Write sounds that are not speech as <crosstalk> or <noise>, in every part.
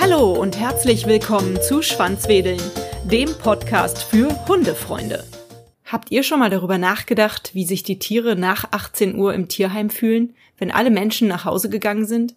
Hallo und herzlich willkommen zu Schwanzwedeln, dem Podcast für Hundefreunde. Habt ihr schon mal darüber nachgedacht, wie sich die Tiere nach 18 Uhr im Tierheim fühlen, wenn alle Menschen nach Hause gegangen sind?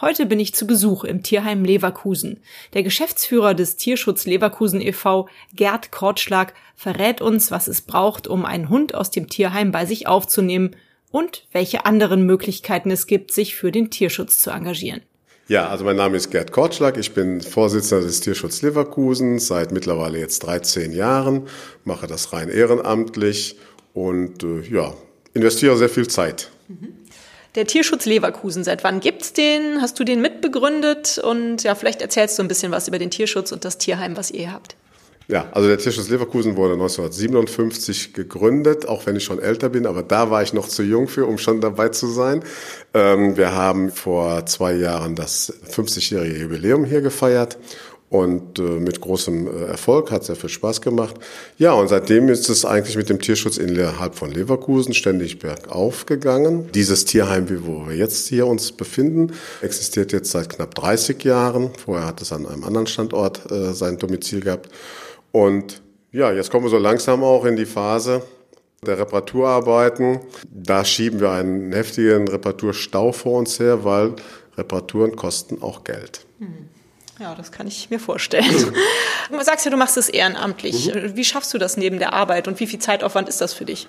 Heute bin ich zu Besuch im Tierheim Leverkusen. Der Geschäftsführer des Tierschutz Leverkusen e.V., Gerd Kortschlag, verrät uns, was es braucht, um einen Hund aus dem Tierheim bei sich aufzunehmen und welche anderen Möglichkeiten es gibt, sich für den Tierschutz zu engagieren. Ja, also mein Name ist Gerd Kortschlag. Ich bin Vorsitzender des Tierschutz Leverkusen seit mittlerweile jetzt 13 Jahren, mache das rein ehrenamtlich und äh, ja, investiere sehr viel Zeit. Mhm. Der Tierschutz Leverkusen, seit wann gibt's den? Hast du den mitbegründet? Und ja, vielleicht erzählst du ein bisschen was über den Tierschutz und das Tierheim, was ihr habt. Ja, also der Tierschutz Leverkusen wurde 1957 gegründet, auch wenn ich schon älter bin, aber da war ich noch zu jung für, um schon dabei zu sein. Ähm, wir haben vor zwei Jahren das 50-jährige Jubiläum hier gefeiert und äh, mit großem äh, Erfolg, hat sehr viel Spaß gemacht. Ja, und seitdem ist es eigentlich mit dem Tierschutz innerhalb von Leverkusen ständig bergauf gegangen. Dieses Tierheim, wo wir jetzt hier uns befinden, existiert jetzt seit knapp 30 Jahren. Vorher hat es an einem anderen Standort äh, sein Domizil gehabt. Und ja, jetzt kommen wir so langsam auch in die Phase der Reparaturarbeiten. Da schieben wir einen heftigen Reparaturstau vor uns her, weil Reparaturen kosten auch Geld. Mhm. Ja, das kann ich mir vorstellen. <laughs> Du sagst ja, du machst es ehrenamtlich. Mhm. Wie schaffst du das neben der Arbeit und wie viel Zeitaufwand ist das für dich?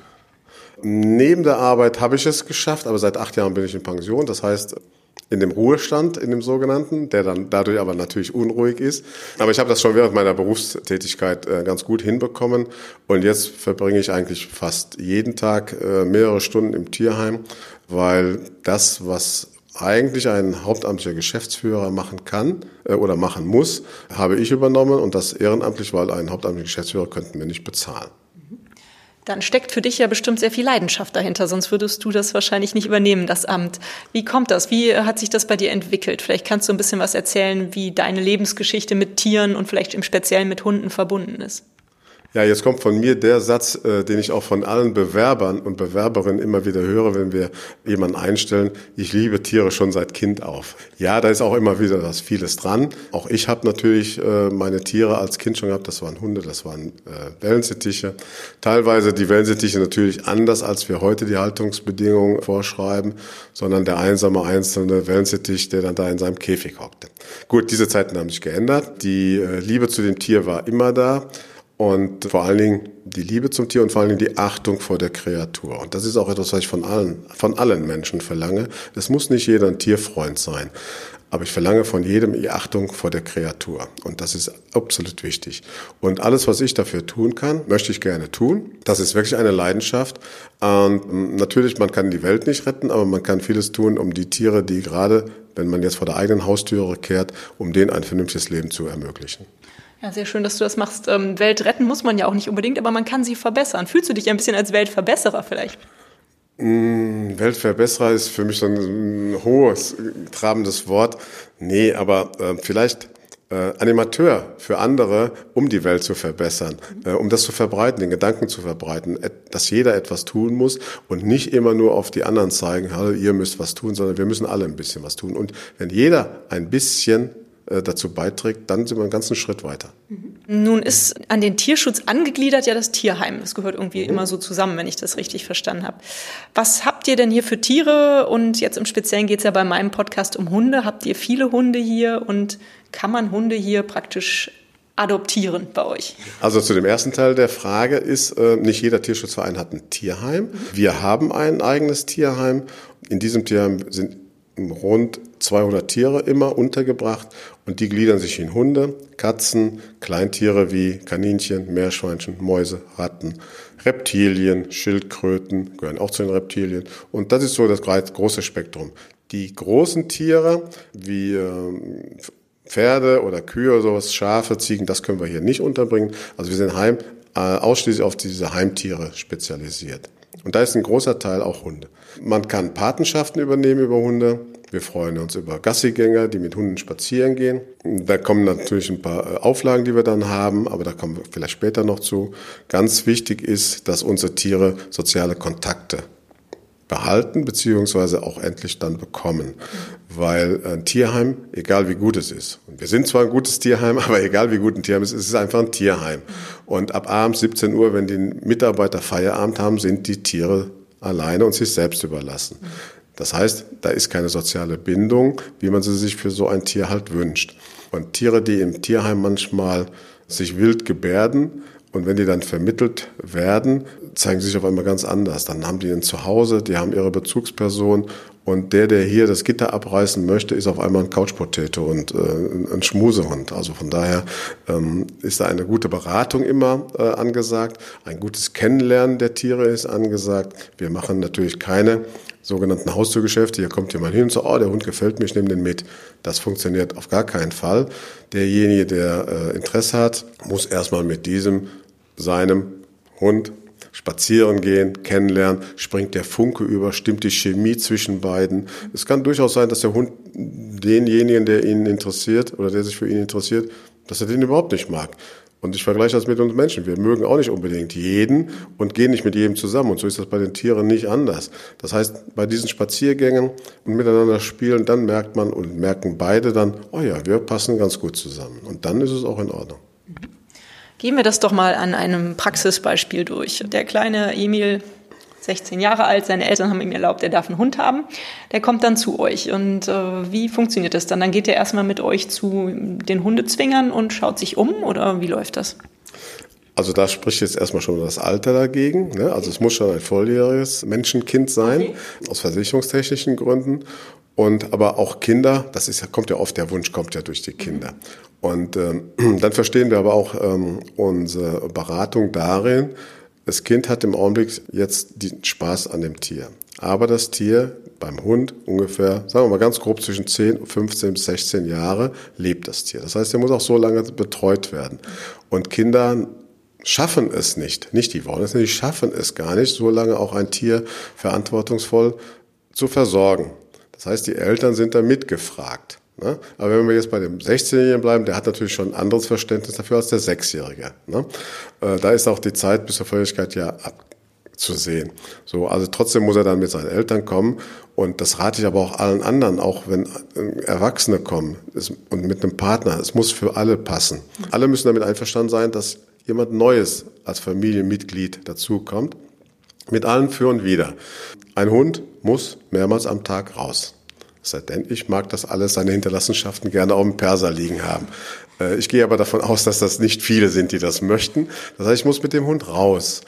Neben der Arbeit habe ich es geschafft, aber seit acht Jahren bin ich in Pension. Das heißt, in dem Ruhestand, in dem sogenannten, der dann dadurch aber natürlich unruhig ist. Aber ich habe das schon während meiner Berufstätigkeit äh, ganz gut hinbekommen. Und jetzt verbringe ich eigentlich fast jeden Tag äh, mehrere Stunden im Tierheim, weil das, was eigentlich ein hauptamtlicher Geschäftsführer machen kann äh, oder machen muss, habe ich übernommen und das ehrenamtlich, weil einen hauptamtlichen Geschäftsführer könnten wir nicht bezahlen. Dann steckt für dich ja bestimmt sehr viel Leidenschaft dahinter, sonst würdest du das wahrscheinlich nicht übernehmen, das Amt. Wie kommt das? Wie hat sich das bei dir entwickelt? Vielleicht kannst du ein bisschen was erzählen, wie deine Lebensgeschichte mit Tieren und vielleicht im Speziellen mit Hunden verbunden ist. Ja, jetzt kommt von mir der Satz, äh, den ich auch von allen Bewerbern und Bewerberinnen immer wieder höre, wenn wir jemanden einstellen. Ich liebe Tiere schon seit Kind auf. Ja, da ist auch immer wieder was vieles dran. Auch ich habe natürlich äh, meine Tiere als Kind schon gehabt. Das waren Hunde, das waren äh, Wellensittiche. Teilweise die Wellensittiche natürlich anders, als wir heute die Haltungsbedingungen vorschreiben, sondern der einsame einzelne Wellensittich, der dann da in seinem Käfig hockte. Gut, diese Zeiten haben sich geändert. Die äh, Liebe zu dem Tier war immer da. Und vor allen Dingen die Liebe zum Tier und vor allen Dingen die Achtung vor der Kreatur. Und das ist auch etwas, was ich von allen, von allen Menschen verlange. Es muss nicht jeder ein Tierfreund sein. Aber ich verlange von jedem die Achtung vor der Kreatur. Und das ist absolut wichtig. Und alles, was ich dafür tun kann, möchte ich gerne tun. Das ist wirklich eine Leidenschaft. Und natürlich, man kann die Welt nicht retten, aber man kann vieles tun, um die Tiere, die gerade, wenn man jetzt vor der eigenen Haustüre kehrt, um denen ein vernünftiges Leben zu ermöglichen. Ja, sehr schön, dass du das machst. Ähm, Welt retten muss man ja auch nicht unbedingt, aber man kann sie verbessern. Fühlst du dich ein bisschen als Weltverbesserer vielleicht? Mm, Weltverbesserer ist für mich so ein hohes, trabendes Wort. Nee, aber äh, vielleicht äh, Animateur für andere, um die Welt zu verbessern, äh, um das zu verbreiten, den Gedanken zu verbreiten, dass jeder etwas tun muss und nicht immer nur auf die anderen zeigen, ihr müsst was tun, sondern wir müssen alle ein bisschen was tun. Und wenn jeder ein bisschen dazu beiträgt, dann sind wir einen ganzen Schritt weiter. Nun ist an den Tierschutz angegliedert ja das Tierheim. Das gehört irgendwie mhm. immer so zusammen, wenn ich das richtig verstanden habe. Was habt ihr denn hier für Tiere? Und jetzt im Speziellen geht es ja bei meinem Podcast um Hunde. Habt ihr viele Hunde hier und kann man Hunde hier praktisch adoptieren bei euch? Also zu dem ersten Teil der Frage ist, äh, nicht jeder Tierschutzverein hat ein Tierheim. Mhm. Wir haben ein eigenes Tierheim. In diesem Tierheim sind rund 200 Tiere immer untergebracht und die gliedern sich in Hunde, Katzen, Kleintiere wie Kaninchen, Meerschweinchen, Mäuse, Ratten, Reptilien, Schildkröten gehören auch zu den Reptilien und das ist so das große Spektrum. Die großen Tiere wie ähm, Pferde oder Kühe oder sowas, Schafe, Ziegen, das können wir hier nicht unterbringen. Also wir sind heim, äh, ausschließlich auf diese Heimtiere spezialisiert. Und da ist ein großer Teil auch Hunde. Man kann Patenschaften übernehmen über Hunde. Wir freuen uns über Gassigänger, die mit Hunden spazieren gehen. Da kommen natürlich ein paar äh, Auflagen, die wir dann haben, aber da kommen wir vielleicht später noch zu. Ganz wichtig ist, dass unsere Tiere soziale Kontakte behalten beziehungsweise auch endlich dann bekommen. Weil ein Tierheim, egal wie gut es ist, und wir sind zwar ein gutes Tierheim, <laughs> aber egal wie gut ein Tierheim ist, es ist einfach ein Tierheim. Und ab abends 17 Uhr, wenn die Mitarbeiter Feierabend haben, sind die Tiere alleine und sich selbst überlassen. Das heißt, da ist keine soziale Bindung, wie man sie sich für so ein Tier halt wünscht. Und Tiere, die im Tierheim manchmal sich wild gebärden, und wenn die dann vermittelt werden, zeigen sie sich auf einmal ganz anders. Dann haben die ein Zuhause, die haben ihre Bezugsperson und der, der hier das Gitter abreißen möchte, ist auf einmal ein Couchpotato und äh, ein Schmusehund. Also von daher ähm, ist da eine gute Beratung immer äh, angesagt. Ein gutes Kennenlernen der Tiere ist angesagt. Wir machen natürlich keine sogenannten Haustürgeschäfte. Hier kommt jemand hin und sagt, oh, der Hund gefällt mir, ich nehme den mit. Das funktioniert auf gar keinen Fall. Derjenige, der äh, Interesse hat, muss erstmal mit diesem, seinem Hund spazieren gehen, kennenlernen, springt der Funke über, stimmt die Chemie zwischen beiden. Es kann durchaus sein, dass der Hund denjenigen, der ihn interessiert oder der sich für ihn interessiert, dass er den überhaupt nicht mag. Und ich vergleiche das mit uns Menschen. Wir mögen auch nicht unbedingt jeden und gehen nicht mit jedem zusammen. Und so ist das bei den Tieren nicht anders. Das heißt, bei diesen Spaziergängen und miteinander spielen, dann merkt man und merken beide dann, oh ja, wir passen ganz gut zusammen. Und dann ist es auch in Ordnung. Gehen wir das doch mal an einem Praxisbeispiel durch. Der kleine Emil 16 Jahre alt, seine Eltern haben ihm erlaubt, er darf einen Hund haben. Der kommt dann zu euch. Und äh, wie funktioniert das dann? Dann geht er erstmal mit euch zu den Hundezwingern und schaut sich um oder wie läuft das? Also da spricht jetzt erstmal schon das Alter dagegen. Ne? Also es muss schon ein volljähriges Menschenkind sein, okay. aus versicherungstechnischen Gründen. Und aber auch Kinder, das ist ja, kommt ja oft, der Wunsch kommt ja durch die Kinder. Und ähm, <clears throat> dann verstehen wir aber auch ähm, unsere Beratung darin, das Kind hat im Augenblick jetzt den Spaß an dem Tier. Aber das Tier beim Hund ungefähr, sagen wir mal ganz grob zwischen 10, 15 bis 16 Jahre lebt das Tier. Das heißt, er muss auch so lange betreut werden. Und Kinder schaffen es nicht, nicht die wollen es nicht, schaffen es gar nicht, so lange auch ein Tier verantwortungsvoll zu versorgen. Das heißt, die Eltern sind da mitgefragt. Ne? Aber wenn wir jetzt bei dem 16-Jährigen bleiben, der hat natürlich schon ein anderes Verständnis dafür als der 6-Jährige. Ne? Äh, da ist auch die Zeit bis zur Volljährigkeit ja abzusehen. So, also trotzdem muss er dann mit seinen Eltern kommen. Und das rate ich aber auch allen anderen, auch wenn äh, Erwachsene kommen es, und mit einem Partner. Es muss für alle passen. Alle müssen damit einverstanden sein, dass jemand Neues als Familienmitglied dazukommt. Mit allen für und wider. Ein Hund muss mehrmals am Tag raus. Sei denn, ich mag das alles, seine Hinterlassenschaften gerne auf dem Perser liegen haben. Äh, ich gehe aber davon aus, dass das nicht viele sind, die das möchten. Das heißt, ich muss mit dem Hund raus.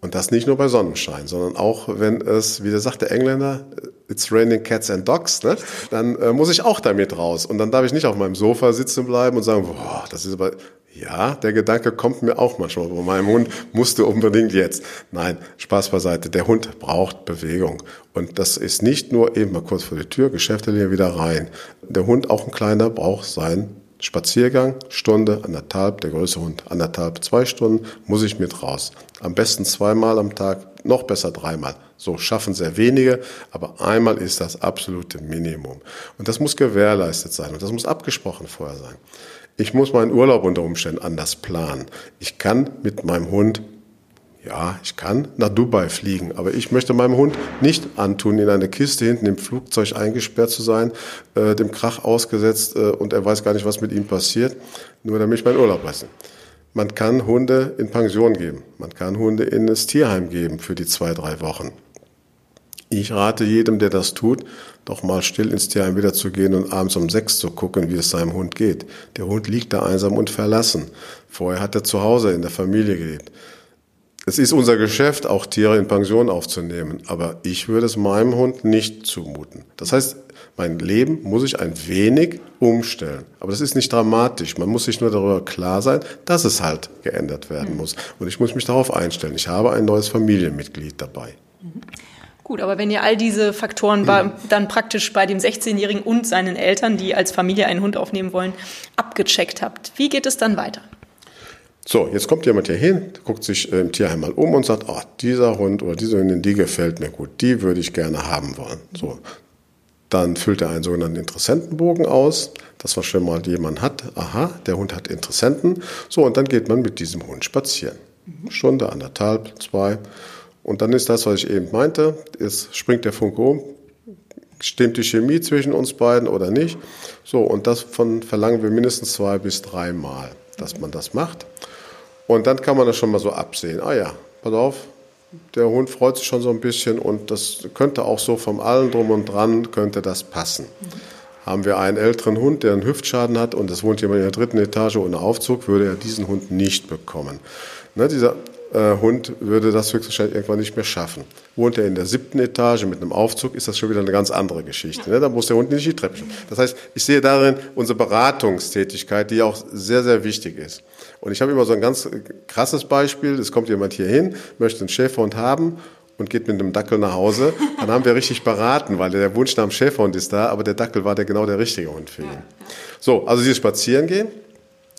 Und das nicht nur bei Sonnenschein, sondern auch, wenn es, wie der sagt der Engländer, it's raining cats and dogs, ne? dann äh, muss ich auch damit raus. Und dann darf ich nicht auf meinem Sofa sitzen bleiben und sagen, boah, das ist aber, ja, der Gedanke kommt mir auch manchmal. Bei meinem Hund musste unbedingt jetzt. Nein, Spaß beiseite. Der Hund braucht Bewegung. Und das ist nicht nur eben mal kurz vor die Tür, Geschäfte wieder rein. Der Hund, auch ein kleiner, braucht seinen Spaziergang, Stunde, anderthalb, der größere Hund anderthalb, zwei Stunden, muss ich mit raus. Am besten zweimal am Tag, noch besser dreimal. So schaffen sehr wenige, aber einmal ist das absolute Minimum. Und das muss gewährleistet sein und das muss abgesprochen vorher sein. Ich muss meinen Urlaub unter Umständen anders planen. Ich kann mit meinem Hund ja, ich kann nach Dubai fliegen, aber ich möchte meinem Hund nicht antun, in eine Kiste hinten im Flugzeug eingesperrt zu sein, äh, dem Krach ausgesetzt äh, und er weiß gar nicht, was mit ihm passiert, nur damit ich meinen Urlaub lasse. Man kann Hunde in Pension geben, man kann Hunde in das Tierheim geben für die zwei, drei Wochen. Ich rate jedem, der das tut, doch mal still ins Tierheim wieder zu gehen und abends um sechs zu gucken, wie es seinem Hund geht. Der Hund liegt da einsam und verlassen. Vorher hat er zu Hause in der Familie gelebt. Es ist unser Geschäft, auch Tiere in Pension aufzunehmen, aber ich würde es meinem Hund nicht zumuten. Das heißt, mein Leben muss ich ein wenig umstellen. Aber das ist nicht dramatisch. Man muss sich nur darüber klar sein, dass es halt geändert werden muss. Und ich muss mich darauf einstellen. Ich habe ein neues Familienmitglied dabei. Gut, aber wenn ihr all diese Faktoren dann praktisch bei dem 16-Jährigen und seinen Eltern, die als Familie einen Hund aufnehmen wollen, abgecheckt habt, wie geht es dann weiter? So, jetzt kommt jemand hier hin, guckt sich im Tierheim mal um und sagt, oh, dieser Hund oder diese Hündin, die gefällt mir gut, die würde ich gerne haben wollen. So, dann füllt er einen sogenannten Interessentenbogen aus, dass man schon mal jemand hat, aha, der Hund hat Interessenten. So, und dann geht man mit diesem Hund spazieren. Stunde, anderthalb, zwei. Und dann ist das, was ich eben meinte, jetzt springt der Funke um, stimmt die Chemie zwischen uns beiden oder nicht. So, und das von verlangen wir mindestens zwei bis drei Mal, dass man das macht. Und dann kann man das schon mal so absehen. Ah ja, pass auf, der Hund freut sich schon so ein bisschen und das könnte auch so vom allen drum und dran könnte das passen. Haben wir einen älteren Hund, der einen Hüftschaden hat und es wohnt jemand in der dritten Etage ohne Aufzug, würde er diesen Hund nicht bekommen. Ne, dieser äh, Hund würde das höchstwahrscheinlich irgendwann nicht mehr schaffen. Wohnt er in der siebten Etage mit einem Aufzug, ist das schon wieder eine ganz andere Geschichte. Ne? Da muss der Hund nicht die Treppe. Das heißt, ich sehe darin unsere Beratungstätigkeit, die auch sehr, sehr wichtig ist. Und ich habe immer so ein ganz krasses Beispiel. Es kommt jemand hier hin, möchte einen Schäferhund haben und geht mit einem Dackel nach Hause. Dann haben wir richtig beraten, weil der Wunsch nach einem Schäferhund ist da, aber der Dackel war der genau der richtige Hund für ihn. So, also dieses Spazierengehen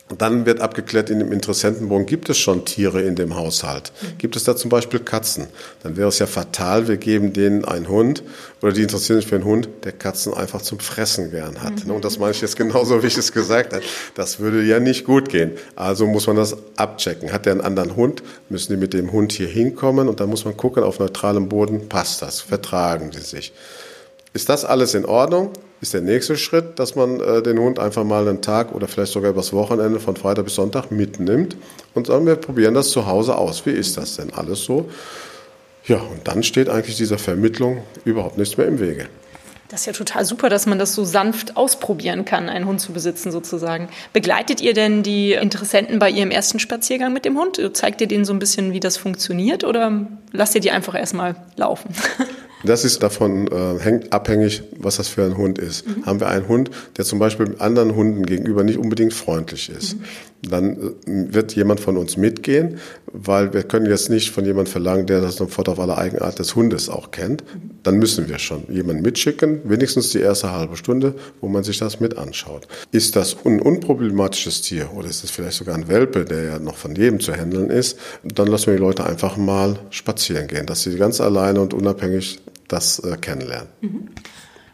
und dann wird abgeklärt, in dem Interessentenbogen gibt es schon Tiere in dem Haushalt. Gibt es da zum Beispiel Katzen? Dann wäre es ja fatal, wir geben denen einen Hund oder die interessieren sich für einen Hund, der Katzen einfach zum Fressen gern hat. Mhm. Und das meine ich jetzt genauso, wie ich es gesagt habe. Das würde ja nicht gut gehen. Also muss man das abchecken. Hat der einen anderen Hund? Müssen die mit dem Hund hier hinkommen? Und dann muss man gucken, auf neutralem Boden passt das? Vertragen die sich? Ist das alles in Ordnung? Ist der nächste Schritt, dass man äh, den Hund einfach mal einen Tag oder vielleicht sogar übers Wochenende von Freitag bis Sonntag mitnimmt und sagen, wir probieren das zu Hause aus. Wie ist das denn alles so? Ja, und dann steht eigentlich dieser Vermittlung überhaupt nichts mehr im Wege. Das ist ja total super, dass man das so sanft ausprobieren kann, einen Hund zu besitzen sozusagen. Begleitet ihr denn die Interessenten bei ihrem ersten Spaziergang mit dem Hund? Zeigt ihr denen so ein bisschen, wie das funktioniert oder lasst ihr die einfach erstmal laufen? <laughs> Das ist davon äh, hängt abhängig, was das für ein Hund ist. Mhm. Haben wir einen Hund, der zum Beispiel anderen Hunden gegenüber nicht unbedingt freundlich ist, mhm. Dann äh, wird jemand von uns mitgehen, weil wir können jetzt nicht von jemand verlangen, der das sofort auf alle Eigenart des Hundes auch kennt. Dann müssen wir schon jemanden mitschicken, wenigstens die erste halbe Stunde, wo man sich das mit anschaut. Ist das ein unproblematisches Tier oder ist es vielleicht sogar ein Welpe, der ja noch von jedem zu handeln ist, dann lassen wir die Leute einfach mal spazieren gehen, dass sie ganz alleine und unabhängig das äh, kennenlernen. Mhm.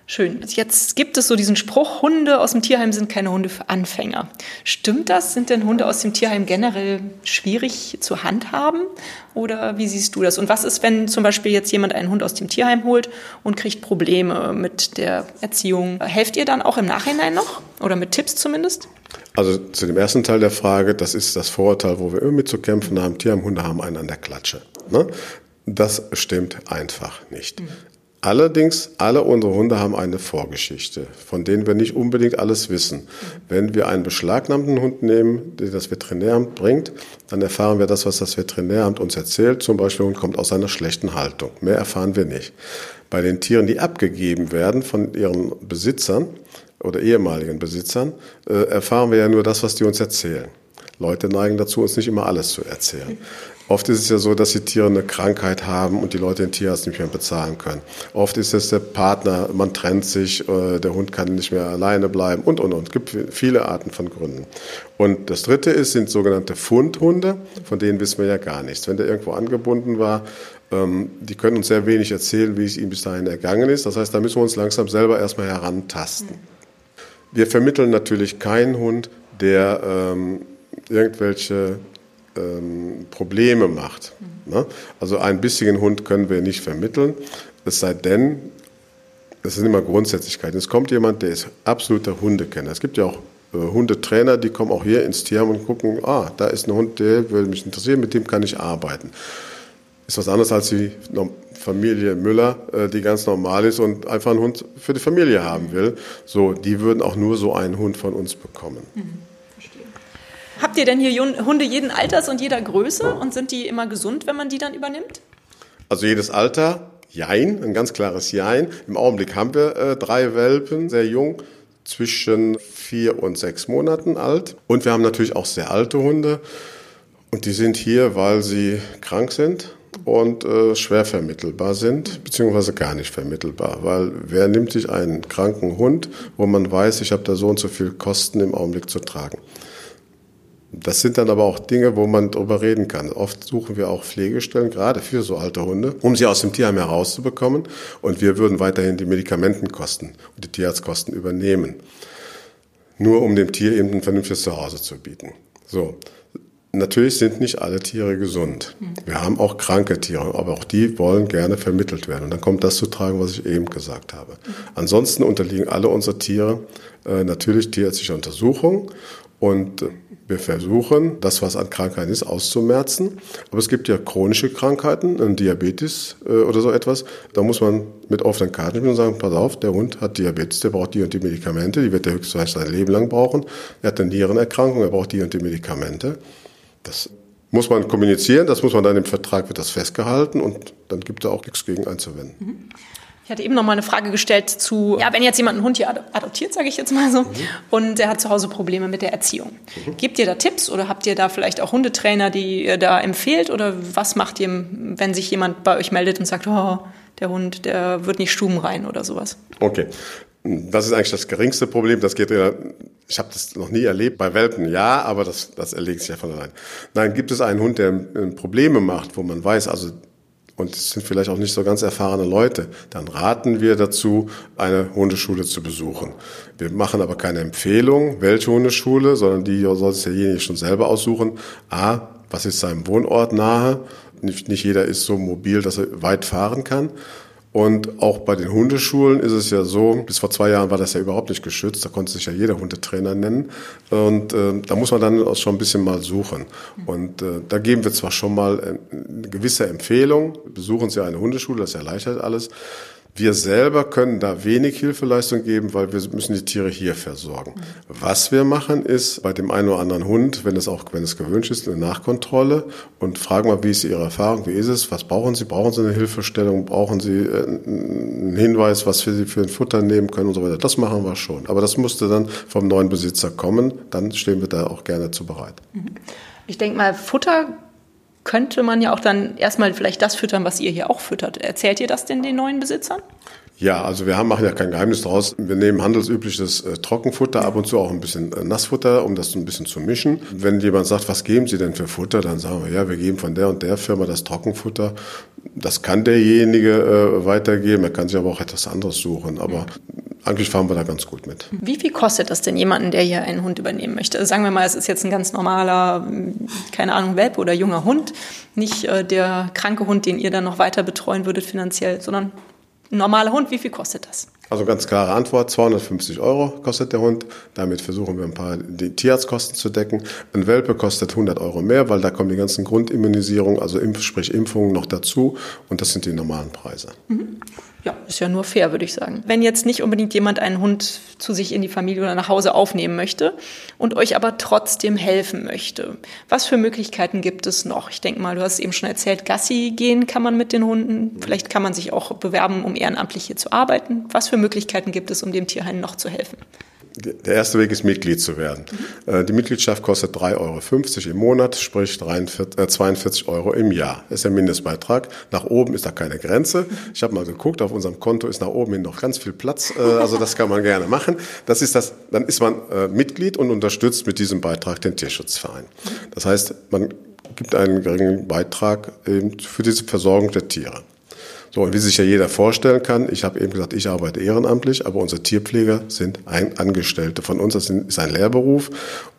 Schön. Jetzt gibt es so diesen Spruch, Hunde aus dem Tierheim sind keine Hunde für Anfänger. Stimmt das? Sind denn Hunde aus dem Tierheim generell schwierig zu handhaben? Oder wie siehst du das? Und was ist, wenn zum Beispiel jetzt jemand einen Hund aus dem Tierheim holt und kriegt Probleme mit der Erziehung? Helft ihr dann auch im Nachhinein noch? Oder mit Tipps zumindest? Also zu dem ersten Teil der Frage, das ist das Vorurteil, wo wir immer mit zu kämpfen haben. Tierheimhunde haben einen an der Klatsche. Ne? Das stimmt einfach nicht. Mhm. Allerdings, alle unsere Hunde haben eine Vorgeschichte, von denen wir nicht unbedingt alles wissen. Wenn wir einen beschlagnahmten Hund nehmen, den das Veterinäramt bringt, dann erfahren wir das, was das Veterinäramt uns erzählt. Zum Beispiel, der Hund kommt aus einer schlechten Haltung. Mehr erfahren wir nicht. Bei den Tieren, die abgegeben werden von ihren Besitzern oder ehemaligen Besitzern, äh, erfahren wir ja nur das, was die uns erzählen. Leute neigen dazu, uns nicht immer alles zu erzählen. Oft ist es ja so, dass die Tiere eine Krankheit haben und die Leute den Tierarzt nicht mehr bezahlen können. Oft ist es der Partner, man trennt sich, äh, der Hund kann nicht mehr alleine bleiben und, und, und. Es gibt viele Arten von Gründen. Und das dritte ist, sind sogenannte Fundhunde, von denen wissen wir ja gar nichts. Wenn der irgendwo angebunden war, ähm, die können uns sehr wenig erzählen, wie es ihm bis dahin ergangen ist. Das heißt, da müssen wir uns langsam selber erstmal herantasten. Wir vermitteln natürlich keinen Hund, der ähm, irgendwelche ähm, Probleme macht. Mhm. Ne? Also einen bissigen Hund können wir nicht vermitteln, es sei denn, das sind immer Grundsätzlichkeiten. Es kommt jemand, der ist absoluter Hundekenner. Es gibt ja auch äh, Hundetrainer, die kommen auch hier ins Tierheim und gucken, ah, da ist ein Hund, der würde mich interessieren, mit dem kann ich arbeiten. Ist was anderes als die Familie Müller, äh, die ganz normal ist und einfach einen Hund für die Familie haben will. So, die würden auch nur so einen Hund von uns bekommen. Mhm. Habt ihr denn hier Hunde jeden Alters und jeder Größe und sind die immer gesund, wenn man die dann übernimmt? Also jedes Alter, Jein, ein ganz klares Jein. Im Augenblick haben wir äh, drei Welpen, sehr jung, zwischen vier und sechs Monaten alt. Und wir haben natürlich auch sehr alte Hunde. Und die sind hier, weil sie krank sind und äh, schwer vermittelbar sind, beziehungsweise gar nicht vermittelbar. Weil wer nimmt sich einen kranken Hund, wo man weiß, ich habe da so und so viel Kosten im Augenblick zu tragen? Das sind dann aber auch Dinge, wo man drüber reden kann. Oft suchen wir auch Pflegestellen, gerade für so alte Hunde, um sie aus dem Tierheim herauszubekommen. Und wir würden weiterhin die Medikamentenkosten und die Tierarztkosten übernehmen. Nur um dem Tier eben ein vernünftiges Zuhause zu bieten. So. Natürlich sind nicht alle Tiere gesund. Wir haben auch kranke Tiere, aber auch die wollen gerne vermittelt werden. Und dann kommt das zu tragen, was ich eben gesagt habe. Ansonsten unterliegen alle unsere Tiere äh, natürlich tierärztlicher Untersuchung und äh, wir versuchen, das, was an Krankheiten ist, auszumerzen. Aber es gibt ja chronische Krankheiten, ein Diabetes äh, oder so etwas. Da muss man mit offenen Karten spielen und sagen, pass auf, der Hund hat Diabetes, der braucht die und die Medikamente, die wird er höchstwahrscheinlich sein Leben lang brauchen. Er hat eine Nierenerkrankung, er braucht die und die Medikamente. Das muss man kommunizieren, das muss man dann im Vertrag, wird das festgehalten und dann gibt es auch nichts gegen einzuwenden. Mhm. Ich hatte eben noch mal eine Frage gestellt zu, ja, wenn jetzt jemand einen Hund hier adoptiert, sage ich jetzt mal so, mhm. und der hat zu Hause Probleme mit der Erziehung. Mhm. Gebt ihr da Tipps oder habt ihr da vielleicht auch Hundetrainer, die ihr da empfehlt? Oder was macht ihr, wenn sich jemand bei euch meldet und sagt, oh, der Hund, der wird nicht stubenrein oder sowas? Okay. Das ist eigentlich das geringste Problem. Das geht ja, ich habe das noch nie erlebt. Bei Welpen ja, aber das, das erlegt sich ja von allein. Nein, gibt es einen Hund, der Probleme macht, wo man weiß, also und es sind vielleicht auch nicht so ganz erfahrene Leute, dann raten wir dazu, eine Hundeschule zu besuchen. Wir machen aber keine Empfehlung, welche Hundeschule, sondern die soll sich derjenige schon selber aussuchen. A, was ist seinem Wohnort nahe? Nicht, nicht jeder ist so mobil, dass er weit fahren kann. Und auch bei den Hundeschulen ist es ja so, bis vor zwei Jahren war das ja überhaupt nicht geschützt, da konnte sich ja jeder Hundetrainer nennen. Und äh, da muss man dann auch schon ein bisschen mal suchen. Und äh, da geben wir zwar schon mal eine gewisse Empfehlung, besuchen Sie eine Hundeschule, das erleichtert alles. Wir selber können da wenig Hilfeleistung geben, weil wir müssen die Tiere hier versorgen. Was wir machen ist bei dem einen oder anderen Hund, wenn es auch, wenn es gewünscht ist, eine Nachkontrolle und fragen mal, wie ist Ihre Erfahrung, wie ist es, was brauchen Sie? Brauchen Sie eine Hilfestellung? Brauchen Sie äh, einen Hinweis, was Sie für ein Futter nehmen können und so weiter? Das machen wir schon. Aber das musste dann vom neuen Besitzer kommen. Dann stehen wir da auch gerne zu bereit. Ich denke mal, Futter könnte man ja auch dann erstmal vielleicht das füttern, was ihr hier auch füttert. Erzählt ihr das denn den neuen Besitzern? Ja, also wir haben, machen ja kein Geheimnis draus. Wir nehmen handelsübliches äh, Trockenfutter, ab und zu auch ein bisschen äh, Nassfutter, um das ein bisschen zu mischen. Wenn jemand sagt, was geben Sie denn für Futter, dann sagen wir, ja, wir geben von der und der Firma das Trockenfutter. Das kann derjenige äh, weitergeben, er kann sich aber auch etwas anderes suchen. Aber eigentlich fahren wir da ganz gut mit. Wie viel kostet das denn jemanden, der hier einen Hund übernehmen möchte? Also sagen wir mal, es ist jetzt ein ganz normaler, keine Ahnung, Welpe oder junger Hund, nicht äh, der kranke Hund, den ihr dann noch weiter betreuen würdet finanziell, sondern ein normaler Hund, wie viel kostet das? Also ganz klare Antwort, 250 Euro kostet der Hund. Damit versuchen wir ein paar die Tierarztkosten zu decken. Ein Welpe kostet 100 Euro mehr, weil da kommen die ganzen Grundimmunisierungen, also sprich Impfungen noch dazu und das sind die normalen Preise. Mhm ja, ist ja nur fair, würde ich sagen. Wenn jetzt nicht unbedingt jemand einen Hund zu sich in die Familie oder nach Hause aufnehmen möchte und euch aber trotzdem helfen möchte, was für Möglichkeiten gibt es noch? Ich denke mal, du hast eben schon erzählt, Gassi gehen kann man mit den Hunden. Vielleicht kann man sich auch bewerben, um ehrenamtlich hier zu arbeiten. Was für Möglichkeiten gibt es, um dem Tierheim noch zu helfen? Der erste Weg ist, Mitglied zu werden. Mhm. Die Mitgliedschaft kostet 3,50 Euro im Monat, sprich 43, 42 äh, Euro im Jahr. Das ist der Mindestbeitrag. Nach oben ist da keine Grenze. Ich habe mal geguckt, auf unserem Konto ist nach oben hin noch ganz viel Platz. Äh, also das kann man gerne machen. Das ist das, dann ist man Mitglied und unterstützt mit diesem Beitrag den Tierschutzverein. Das heißt, man gibt einen geringen Beitrag für diese Versorgung der Tiere. So, und wie sich ja jeder vorstellen kann, ich habe eben gesagt, ich arbeite ehrenamtlich, aber unsere Tierpfleger sind ein Angestellte von uns. Das ist ein Lehrberuf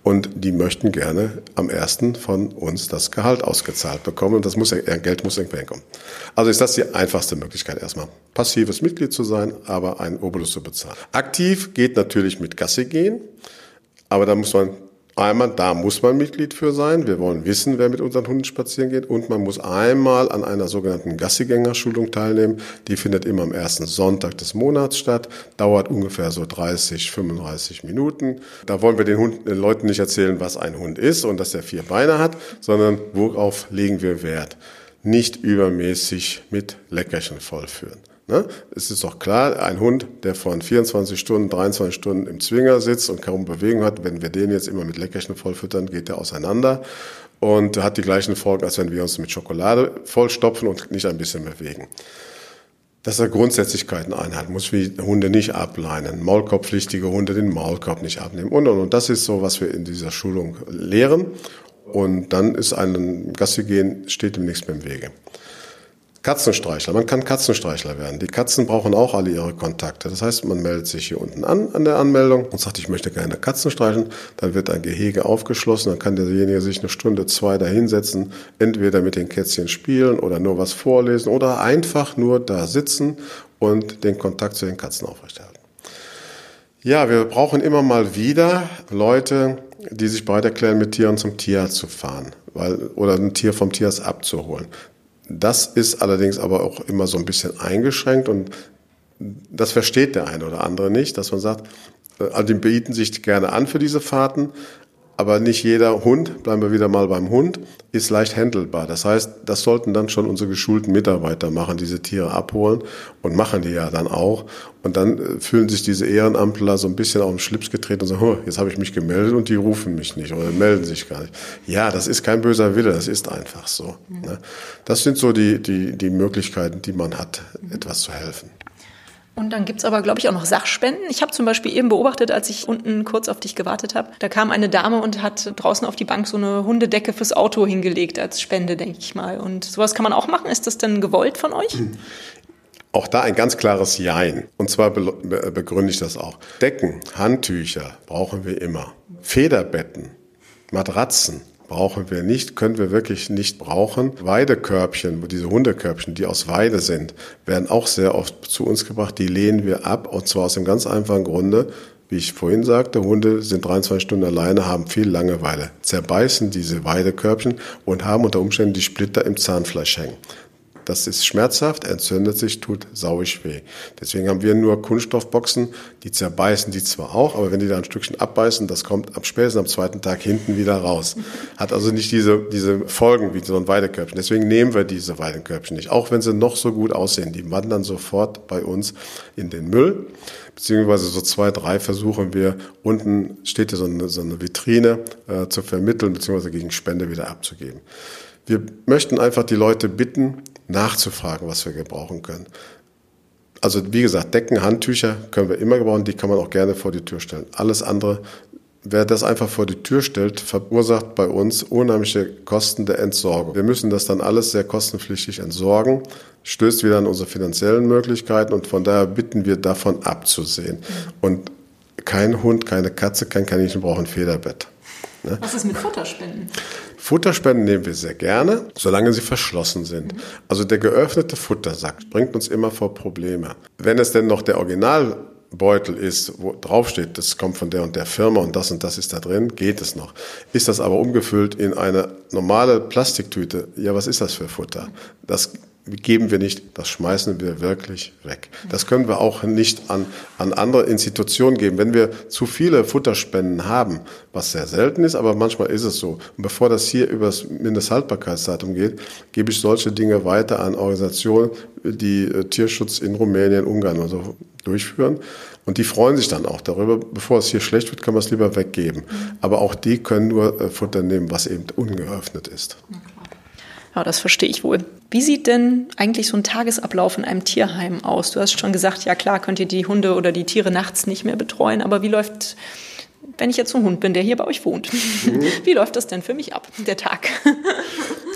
und die möchten gerne am ersten von uns das Gehalt ausgezahlt bekommen und das muss Geld muss irgendwo hinkommen. Also ist das die einfachste Möglichkeit erstmal. Passives Mitglied zu sein, aber einen Obolus zu bezahlen. Aktiv geht natürlich mit Gasse gehen, aber da muss man Einmal, da muss man Mitglied für sein. Wir wollen wissen, wer mit unseren Hunden spazieren geht. Und man muss einmal an einer sogenannten Gassigängerschulung teilnehmen. Die findet immer am ersten Sonntag des Monats statt. Dauert ungefähr so 30, 35 Minuten. Da wollen wir den, Hund, den Leuten nicht erzählen, was ein Hund ist und dass er vier Beine hat, sondern worauf legen wir Wert? Nicht übermäßig mit Leckerchen vollführen. Ne? Es ist doch klar, ein Hund, der von 24 Stunden, 23 Stunden im Zwinger sitzt und kaum Bewegung hat, wenn wir den jetzt immer mit Leckerchen vollfüttern, geht der auseinander und hat die gleichen Folgen, als wenn wir uns mit Schokolade vollstopfen und nicht ein bisschen bewegen. Dass er Grundsätzlichkeiten einhalten muss, wie Hunde nicht ableinen, Maulkorbpflichtige Hunde den Maulkorb nicht abnehmen und, und, und. Das ist so, was wir in dieser Schulung lehren. Und dann ist ein Gassi gehen, steht ihm nichts mehr im Wege. Katzenstreichler. Man kann Katzenstreichler werden. Die Katzen brauchen auch alle ihre Kontakte. Das heißt, man meldet sich hier unten an, an der Anmeldung und sagt, ich möchte gerne Katzen streicheln. Dann wird ein Gehege aufgeschlossen. Dann kann derjenige sich eine Stunde, zwei da hinsetzen, entweder mit den Kätzchen spielen oder nur was vorlesen oder einfach nur da sitzen und den Kontakt zu den Katzen aufrechterhalten. Ja, wir brauchen immer mal wieder Leute, die sich bereit erklären, mit Tieren zum Tierarzt zu fahren weil, oder ein Tier vom Tierarzt abzuholen. Das ist allerdings aber auch immer so ein bisschen eingeschränkt und das versteht der eine oder andere nicht, dass man sagt, äh, also die bieten sich gerne an für diese Fahrten, aber nicht jeder Hund, bleiben wir wieder mal beim Hund, ist leicht handelbar. Das heißt, das sollten dann schon unsere geschulten Mitarbeiter machen, diese Tiere abholen und machen die ja dann auch. Und dann äh, fühlen sich diese Ehrenamtler so ein bisschen auf den Schlips getreten und sagen, oh, jetzt habe ich mich gemeldet und die rufen mich nicht oder melden sich gar nicht. Ja, das ist kein böser Wille, das ist einfach so. Mhm. Das sind so die, die, die Möglichkeiten, die man hat, etwas zu helfen. Und dann gibt's aber, glaube ich, auch noch Sachspenden. Ich habe zum Beispiel eben beobachtet, als ich unten kurz auf dich gewartet habe, da kam eine Dame und hat draußen auf die Bank so eine Hundedecke fürs Auto hingelegt als Spende, denke ich mal. Und sowas kann man auch machen. Ist das denn gewollt von euch? <clears throat> Auch da ein ganz klares Jein. Und zwar begründe ich das auch. Decken, Handtücher brauchen wir immer. Federbetten, Matratzen, brauchen wir nicht, können wir wirklich nicht brauchen. Weidekörbchen, diese Hundekörbchen, die aus Weide sind, werden auch sehr oft zu uns gebracht. Die lehnen wir ab und zwar aus dem ganz einfachen Grunde, wie ich vorhin sagte, Hunde sind 23 Stunden alleine, haben viel Langeweile, zerbeißen diese Weidekörbchen und haben unter Umständen die Splitter im Zahnfleisch hängen. Das ist schmerzhaft, entzündet sich, tut sauig weh. Deswegen haben wir nur Kunststoffboxen, die zerbeißen die zwar auch, aber wenn die da ein Stückchen abbeißen, das kommt ab spätestens am zweiten Tag hinten wieder raus. Hat also nicht diese, diese Folgen wie so ein Weidekörbchen. Deswegen nehmen wir diese Weidekörbchen nicht. Auch wenn sie noch so gut aussehen, die wandern sofort bei uns in den Müll beziehungsweise so zwei, drei versuchen wir, unten steht hier so eine, so eine Vitrine äh, zu vermitteln, beziehungsweise gegen Spende wieder abzugeben. Wir möchten einfach die Leute bitten, nachzufragen, was wir gebrauchen können. Also wie gesagt, Decken, Handtücher können wir immer gebrauchen, die kann man auch gerne vor die Tür stellen. Alles andere, wer das einfach vor die Tür stellt, verursacht bei uns unheimliche Kosten der Entsorgung. Wir müssen das dann alles sehr kostenpflichtig entsorgen, stößt wieder an unsere finanziellen Möglichkeiten und von daher bitten wir davon abzusehen. Und kein Hund, keine Katze, kein Kaninchen brauchen Federbett. Ne? Was ist mit Futterspenden? Futterspenden nehmen wir sehr gerne, solange sie verschlossen sind. Mhm. Also der geöffnete Futtersack bringt uns immer vor Probleme. Wenn es denn noch der Originalbeutel ist, wo draufsteht, das kommt von der und der Firma und das und das ist da drin, geht es noch. Ist das aber umgefüllt in eine normale Plastiktüte, ja, was ist das für Futter? Das geben wir nicht, das schmeißen wir wirklich weg. Das können wir auch nicht an, an andere Institutionen geben. Wenn wir zu viele Futterspenden haben, was sehr selten ist, aber manchmal ist es so. Und bevor das hier über das Mindesthaltbarkeitsdatum geht, gebe ich solche Dinge weiter an Organisationen, die äh, Tierschutz in Rumänien, Ungarn und so durchführen. Und die freuen sich dann auch darüber. Bevor es hier schlecht wird, können wir es lieber weggeben. Aber auch die können nur äh, Futter nehmen, was eben ungeöffnet ist. Ja, das verstehe ich wohl. Wie sieht denn eigentlich so ein Tagesablauf in einem Tierheim aus? Du hast schon gesagt, ja klar, könnt ihr die Hunde oder die Tiere nachts nicht mehr betreuen, aber wie läuft, wenn ich jetzt so ein Hund bin, der hier bei euch wohnt, mhm. <laughs> wie läuft das denn für mich ab, der Tag?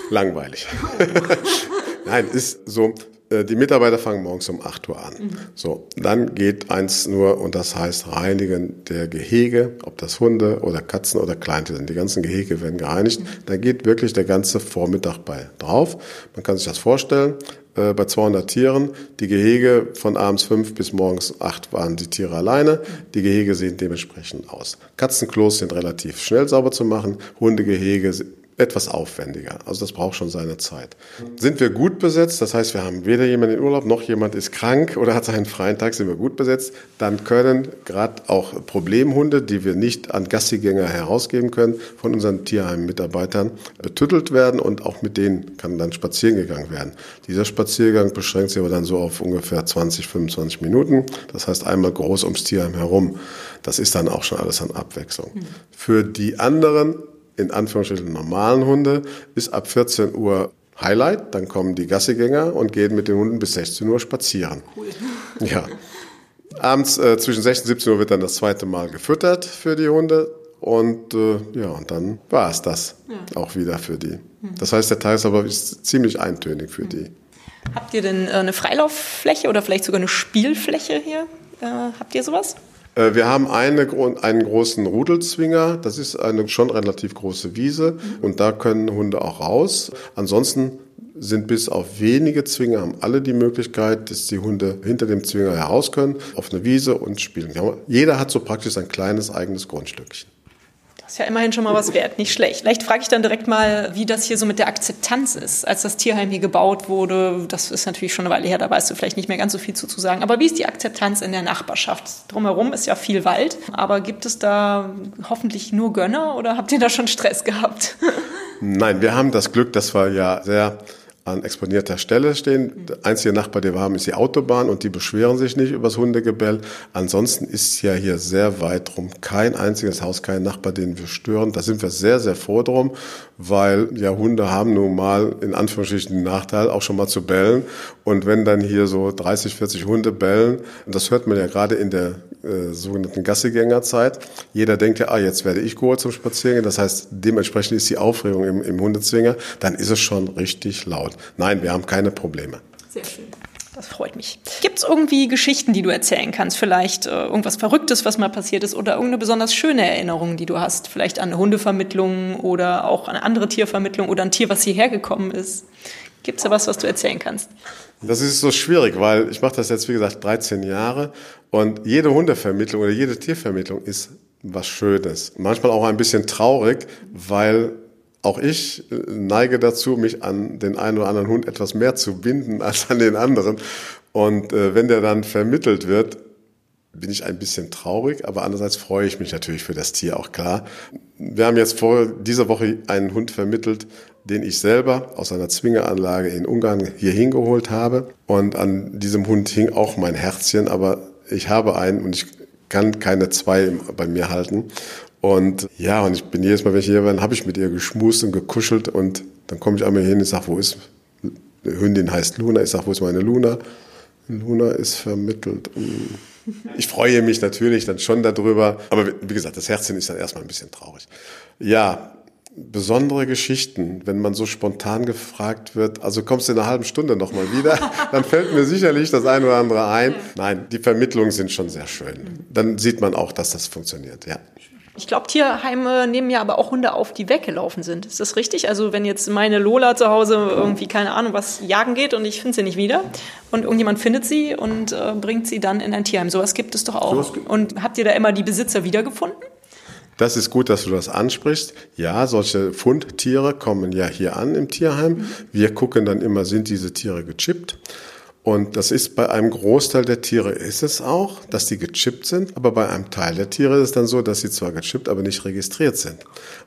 Langweilig. <laughs> Nein, ist so, die Mitarbeiter fangen morgens um 8 Uhr an. Mhm. So, dann geht eins nur und das heißt Reinigen der Gehege, ob das Hunde oder Katzen oder Kleintiere sind. Die ganzen Gehege werden gereinigt. Mhm. Da geht wirklich der ganze Vormittag bei drauf. Man kann sich das vorstellen. Äh, bei 200 Tieren, die Gehege von abends 5 bis morgens 8 waren die Tiere alleine. Mhm. Die Gehege sehen dementsprechend aus. Katzenklos sind relativ schnell sauber zu machen. Hundegehege etwas aufwendiger. Also das braucht schon seine Zeit. Sind wir gut besetzt, das heißt, wir haben weder jemand in Urlaub noch jemand ist krank oder hat seinen freien Tag, sind wir gut besetzt, dann können gerade auch Problemhunde, die wir nicht an Gassigänger herausgeben können, von unseren Tierheim-Mitarbeitern betüttelt werden und auch mit denen kann dann spazieren gegangen werden. Dieser Spaziergang beschränkt sich aber dann so auf ungefähr 20, 25 Minuten. Das heißt einmal groß ums Tierheim herum. Das ist dann auch schon alles an Abwechslung. Für die anderen in Anführungsstrichen normalen Hunde ist ab 14 Uhr Highlight. Dann kommen die Gassigänger und gehen mit den Hunden bis 16 Uhr spazieren. Cool. <laughs> Ja. Abends äh, zwischen 16 und 17 Uhr wird dann das zweite Mal gefüttert für die Hunde. Und äh, ja, und dann war es das ja. auch wieder für die. Das heißt, der Tagesablauf ist ziemlich eintönig für die. Habt ihr denn äh, eine Freilauffläche oder vielleicht sogar eine Spielfläche hier? Äh, habt ihr sowas? Äh, wir haben eine, einen großen Rudelzwinger, das ist eine schon relativ große Wiese und da können Hunde auch raus. Ansonsten sind bis auf wenige Zwinger, haben alle die Möglichkeit, dass die Hunde hinter dem Zwinger heraus können, auf eine Wiese und spielen. Jeder hat so praktisch ein kleines eigenes Grundstückchen. Ist ja immerhin schon mal was wert, nicht schlecht. Vielleicht frage ich dann direkt mal, wie das hier so mit der Akzeptanz ist, als das Tierheim hier gebaut wurde. Das ist natürlich schon eine Weile her, da weißt du vielleicht nicht mehr ganz so viel zu, zu sagen. Aber wie ist die Akzeptanz in der Nachbarschaft? Drumherum ist ja viel Wald, aber gibt es da hoffentlich nur Gönner oder habt ihr da schon Stress gehabt? Nein, wir haben das Glück, dass wir ja sehr an exponierter Stelle stehen. Der einzige Nachbar, den wir haben, ist die Autobahn und die beschweren sich nicht über das Hundegebell. Ansonsten ist ja hier sehr weit drum kein einziges Haus, kein Nachbar, den wir stören. Da sind wir sehr, sehr froh drum, weil ja Hunde haben nun mal in Anführungsstrichen den Nachteil, auch schon mal zu bellen. Und wenn dann hier so 30, 40 Hunde bellen, das hört man ja gerade in der äh, sogenannten Gassigängerzeit, jeder denkt ja, ah, jetzt werde ich geholt zum Spaziergehen. Das heißt, dementsprechend ist die Aufregung im, im Hundezwinger, dann ist es schon richtig laut. Nein, wir haben keine Probleme. Sehr schön. Das freut mich. Gibt es irgendwie Geschichten, die du erzählen kannst? Vielleicht äh, irgendwas Verrücktes, was mal passiert ist oder irgendeine besonders schöne Erinnerung, die du hast? Vielleicht an eine Hundevermittlung oder auch an eine andere Tiervermittlung oder ein Tier, was hierher gekommen ist? Gibt es da was, was du erzählen kannst? Das ist so schwierig, weil ich mache das jetzt, wie gesagt, 13 Jahre und jede Hundevermittlung oder jede Tiervermittlung ist was Schönes. Manchmal auch ein bisschen traurig, weil auch ich äh, neige dazu, mich an den einen oder anderen Hund etwas mehr zu binden <laughs> als an den anderen. Und äh, wenn der dann vermittelt wird, bin ich ein bisschen traurig, aber andererseits freue ich mich natürlich für das Tier auch klar. Wir haben jetzt vor dieser Woche einen Hund vermittelt, den ich selber aus einer Zwingeranlage in Ungarn hier hingeholt habe. Und an diesem Hund hing auch mein Herzchen, aber ich habe einen und ich kann keine zwei bei mir halten. Und ja, und ich bin jedes Mal, wenn ich hier bin, habe ich mit ihr geschmust und gekuschelt und dann komme ich einmal hin und sage, wo ist, die Hündin heißt Luna, ich sage, wo ist meine Luna? Luna ist vermittelt. Ich freue mich natürlich dann schon darüber, aber wie gesagt, das Herzchen ist dann erstmal ein bisschen traurig. Ja, besondere Geschichten, wenn man so spontan gefragt wird, also kommst du in einer halben Stunde nochmal wieder, <laughs> dann fällt mir sicherlich das eine oder andere ein. Nein, die Vermittlungen sind schon sehr schön. Dann sieht man auch, dass das funktioniert, ja. Ich glaube, Tierheime nehmen ja aber auch Hunde auf, die weggelaufen sind. Ist das richtig? Also wenn jetzt meine Lola zu Hause irgendwie, keine Ahnung, was jagen geht und ich finde sie nicht wieder und irgendjemand findet sie und äh, bringt sie dann in ein Tierheim. Sowas gibt es doch auch. Und habt ihr da immer die Besitzer wiedergefunden? Das ist gut, dass du das ansprichst. Ja, solche Fundtiere kommen ja hier an im Tierheim. Wir gucken dann immer, sind diese Tiere gechippt? Und das ist bei einem Großteil der Tiere ist es auch, dass die gechippt sind, aber bei einem Teil der Tiere ist es dann so, dass sie zwar gechippt, aber nicht registriert sind.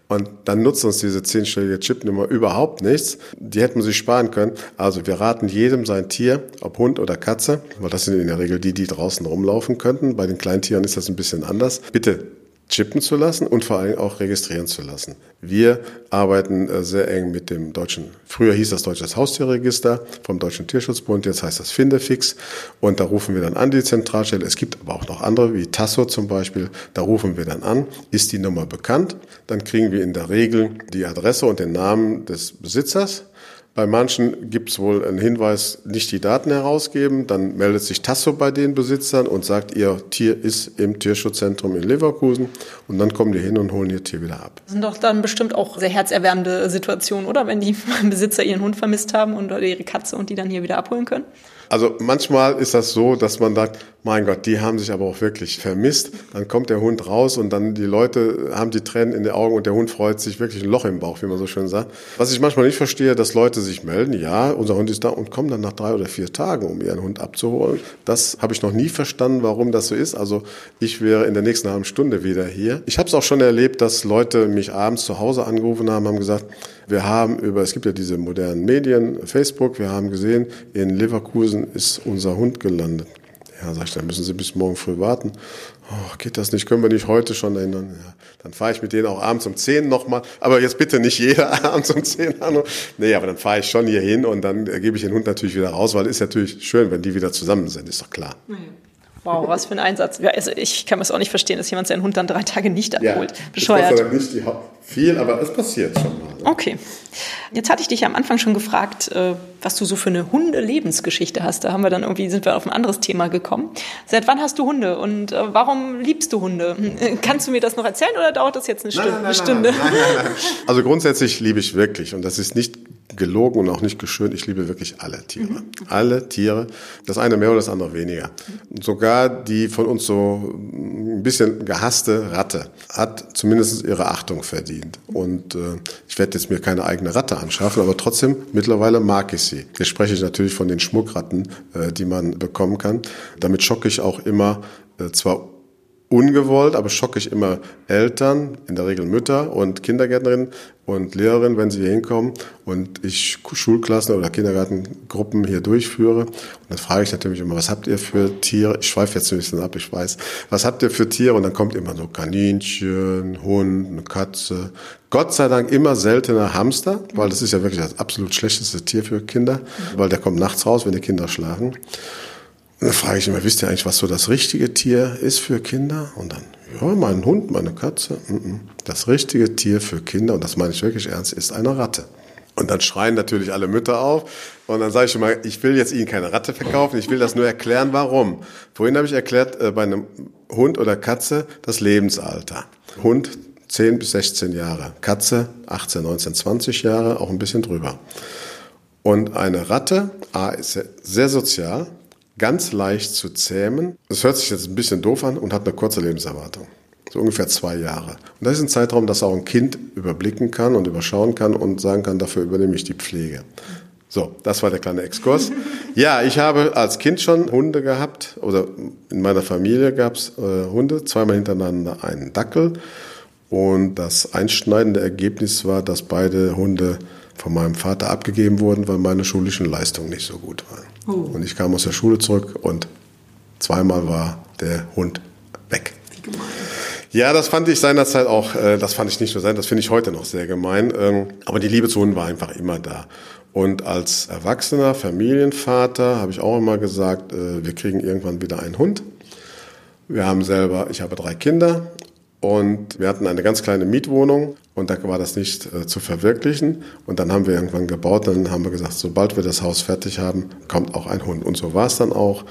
Und dann nutzt uns diese zehnstellige Chipnummer überhaupt nichts. Die hätten wir sich sparen können. Also wir raten jedem sein Tier, ob Hund oder Katze, weil das sind in der Regel die, die draußen rumlaufen könnten. Bei den Kleintieren ist das ein bisschen anders. Bitte chippen zu lassen und vor allem auch registrieren zu lassen. Wir arbeiten äh, sehr eng mit dem deutschen, früher hieß das Deutsches Haustierregister vom Deutschen Tierschutzbund, jetzt heißt das Findefix. Und da rufen wir dann an die Zentralstelle. Es gibt aber auch noch andere, wie Tasso zum Beispiel, da rufen wir dann an, ist die Nummer bekannt, dann kriegen wir in der Regel die Adresse und den Namen des Besitzers bei manchen gibt es wohl einen Hinweis, nicht die Daten herausgeben. Dann meldet sich Tasso bei den Besitzern und sagt, ihr Tier ist im Tierschutzzentrum in Leverkusen. Und dann kommen die hin und holen ihr Tier wieder ab. Das sind doch dann bestimmt auch sehr herzerwärmende Situationen, oder? Wenn die <laughs> Besitzer ihren Hund vermisst haben und oder ihre Katze und die dann hier wieder abholen können? Also manchmal ist das so, dass man sagt, mein Gott, die haben sich aber auch wirklich vermisst. Dann kommt der Hund raus und dann die Leute haben die Tränen in den Augen und der Hund freut sich wirklich ein Loch im Bauch, wie man so schön sagt. Was ich manchmal nicht verstehe, dass Leute sich melden, ja, unser Hund ist da und kommen dann nach drei oder vier Tagen, um ihren Hund abzuholen. Das habe ich noch nie verstanden, warum das so ist. Also ich wäre in der nächsten halben Stunde wieder hier. Ich habe es auch schon erlebt, dass Leute mich abends zu Hause angerufen haben, haben gesagt, wir haben über, es gibt ja diese modernen Medien, Facebook, wir haben gesehen, in Leverkusen ist unser Hund gelandet. Ja, sag ich, dann müssen Sie bis morgen früh warten. Oh, geht das nicht? Können wir nicht heute schon erinnern? Ja, dann fahre ich mit denen auch abends um 10 nochmal. Aber jetzt bitte nicht jeder <laughs> abends um 10 an. Nee, aber dann fahre ich schon hier hin und dann gebe ich den Hund natürlich wieder raus, weil ist natürlich schön, wenn die wieder zusammen sind, ist doch klar. Wow, was für ein Einsatz. Ja, also ich kann es auch nicht verstehen, dass jemand seinen Hund dann drei Tage nicht abholt. Ja, Bescheuert. Das nicht die viel, aber es passiert schon mal. Okay. Jetzt hatte ich dich am Anfang schon gefragt, äh, was du so für eine Hunde-Lebensgeschichte hast. Da haben wir dann irgendwie, sind wir auf ein anderes Thema gekommen. Seit wann hast du Hunde und äh, warum liebst du Hunde? <laughs> Kannst du mir das noch erzählen oder dauert das jetzt eine, Stunde? Nein, nein, nein, Stunde? <laughs> Also grundsätzlich liebe ich wirklich und das ist nicht gelogen und auch nicht geschönt. Ich liebe wirklich alle Tiere. Mhm. Alle Tiere. Das eine mehr oder das andere weniger. Sogar die von uns so ein bisschen gehasste Ratte hat zumindest ihre Achtung verdient. Und äh, ich werde jetzt mir keine eigene Ratte anschaffen, aber trotzdem mittlerweile mag ich sie. Jetzt spreche ich natürlich von den Schmuckratten, äh, die man bekommen kann. Damit schocke ich auch immer äh, zwar ungewollt, aber schocke ich immer Eltern, in der Regel Mütter und Kindergärtnerinnen und Lehrerinnen, wenn sie hier hinkommen und ich Schulklassen oder Kindergartengruppen hier durchführe. Und dann frage ich natürlich immer, was habt ihr für Tiere? Ich schweife jetzt ein bisschen ab, ich weiß. Was habt ihr für Tiere? Und dann kommt immer so Kaninchen, Hund, eine Katze. Gott sei Dank immer seltener Hamster, weil das ist ja wirklich das absolut schlechteste Tier für Kinder, weil der kommt nachts raus, wenn die Kinder schlafen. Und dann frage ich immer, wisst ihr eigentlich, was so das richtige Tier ist für Kinder? Und dann, ja, mein Hund, meine Katze. Das richtige Tier für Kinder, und das meine ich wirklich ernst, ist eine Ratte. Und dann schreien natürlich alle Mütter auf. Und dann sage ich immer, ich will jetzt Ihnen keine Ratte verkaufen, ich will das nur erklären, warum. Vorhin habe ich erklärt, äh, bei einem Hund oder Katze das Lebensalter. Hund 10 bis 16 Jahre, Katze 18, 19, 20 Jahre, auch ein bisschen drüber. Und eine Ratte, A, ist sehr sozial, ganz leicht zu zähmen. Das hört sich jetzt ein bisschen doof an und hat eine kurze Lebenserwartung. So ungefähr zwei Jahre. Und das ist ein Zeitraum, dass auch ein Kind überblicken kann und überschauen kann und sagen kann, dafür übernehme ich die Pflege. So, das war der kleine Exkurs. <laughs> Ja, ich habe als Kind schon Hunde gehabt oder in meiner Familie gab es äh, Hunde, zweimal hintereinander einen Dackel. Und das einschneidende Ergebnis war, dass beide Hunde von meinem Vater abgegeben wurden, weil meine schulischen Leistungen nicht so gut waren. Oh. Und ich kam aus der Schule zurück und zweimal war der Hund weg. Wie gemein. Ja, das fand ich seinerzeit auch, äh, das fand ich nicht nur sein, das finde ich heute noch sehr gemein. Ähm, aber die Liebe zu Hunden war einfach immer da. Und als erwachsener Familienvater habe ich auch immer gesagt, äh, wir kriegen irgendwann wieder einen Hund. Wir haben selber, ich habe drei Kinder und wir hatten eine ganz kleine Mietwohnung und da war das nicht äh, zu verwirklichen. Und dann haben wir irgendwann gebaut, dann haben wir gesagt, sobald wir das Haus fertig haben, kommt auch ein Hund. Und so war es dann auch.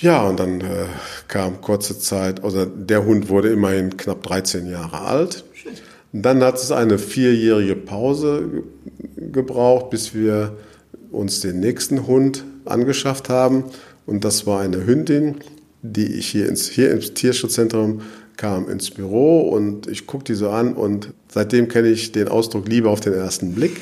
Ja, und dann äh, kam kurze Zeit, also der Hund wurde immerhin knapp 13 Jahre alt. Dann hat es eine vierjährige Pause gebraucht, bis wir uns den nächsten Hund angeschafft haben. Und das war eine Hündin, die ich hier ins, hier ins Tierschutzzentrum kam ins Büro und ich gucke die so an und seitdem kenne ich den Ausdruck Liebe auf den ersten Blick.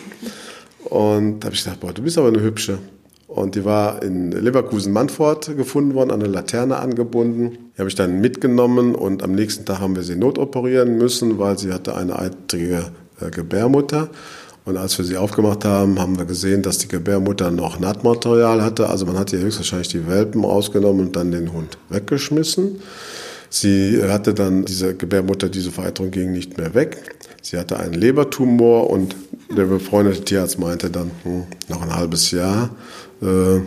Und da habe ich gedacht, boah, du bist aber eine hübsche. Und die war in Leverkusen-Mantfort gefunden worden, an eine Laterne angebunden. Die habe ich dann mitgenommen und am nächsten Tag haben wir sie notoperieren müssen, weil sie hatte eine eitrige äh, Gebärmutter. Und als wir sie aufgemacht haben, haben wir gesehen, dass die Gebärmutter noch Nahtmaterial hatte. Also man hat ihr höchstwahrscheinlich die Welpen rausgenommen und dann den Hund weggeschmissen. Sie hatte dann, diese Gebärmutter, diese Vereiterung ging nicht mehr weg. Sie hatte einen Lebertumor und der befreundete Tierarzt meinte dann, hm, noch ein halbes Jahr, äh,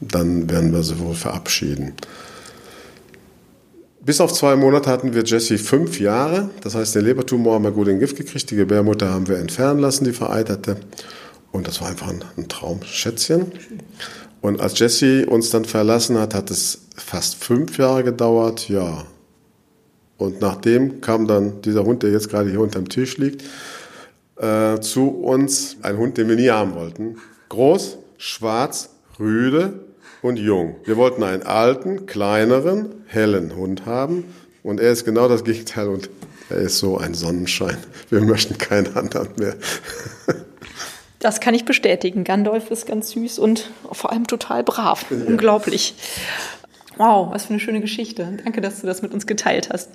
dann werden wir sie wohl verabschieden. Bis auf zwei Monate hatten wir Jessie fünf Jahre. Das heißt, den Lebertumor haben wir gut in Gift gekriegt. Die Gebärmutter haben wir entfernen lassen, die vereiterte. Und das war einfach ein, ein Traumschätzchen. Und als Jessie uns dann verlassen hat, hat es fast fünf Jahre gedauert. Ja, und nachdem kam dann dieser Hund, der jetzt gerade hier unterm Tisch liegt, äh, zu uns. Ein Hund, den wir nie haben wollten. Groß, schwarz, rüde und jung. Wir wollten einen alten, kleineren, hellen Hund haben. Und er ist genau das Gegenteil und er ist so ein Sonnenschein. Wir möchten keinen anderen mehr. Das kann ich bestätigen. Gandalf ist ganz süß und vor allem total brav. Ja. Unglaublich. Wow, was für eine schöne Geschichte. Danke, dass du das mit uns geteilt hast.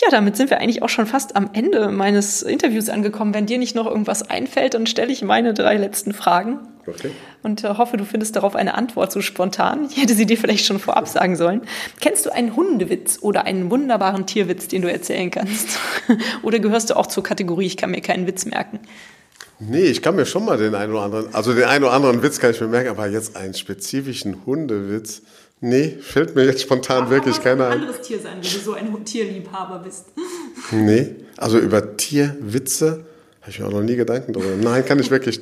Ja, damit sind wir eigentlich auch schon fast am Ende meines Interviews angekommen. Wenn dir nicht noch irgendwas einfällt, dann stelle ich meine drei letzten Fragen. Okay. Und äh, hoffe, du findest darauf eine Antwort so spontan. Ich hätte sie dir vielleicht schon vorab sagen sollen. Kennst du einen Hundewitz oder einen wunderbaren Tierwitz, den du erzählen kannst? <laughs> oder gehörst du auch zur Kategorie, ich kann mir keinen Witz merken? Nee, ich kann mir schon mal den einen oder anderen, also den einen oder anderen Witz kann ich mir merken, aber jetzt einen spezifischen Hundewitz. Nee, fällt mir jetzt spontan Aber wirklich keiner ein. ein anderes Tier sein, wenn du so ein Tierliebhaber bist. <laughs> Nee, also über Tierwitze Habe ich mir auch noch nie Gedanken darüber. Nein, kann ich wirklich.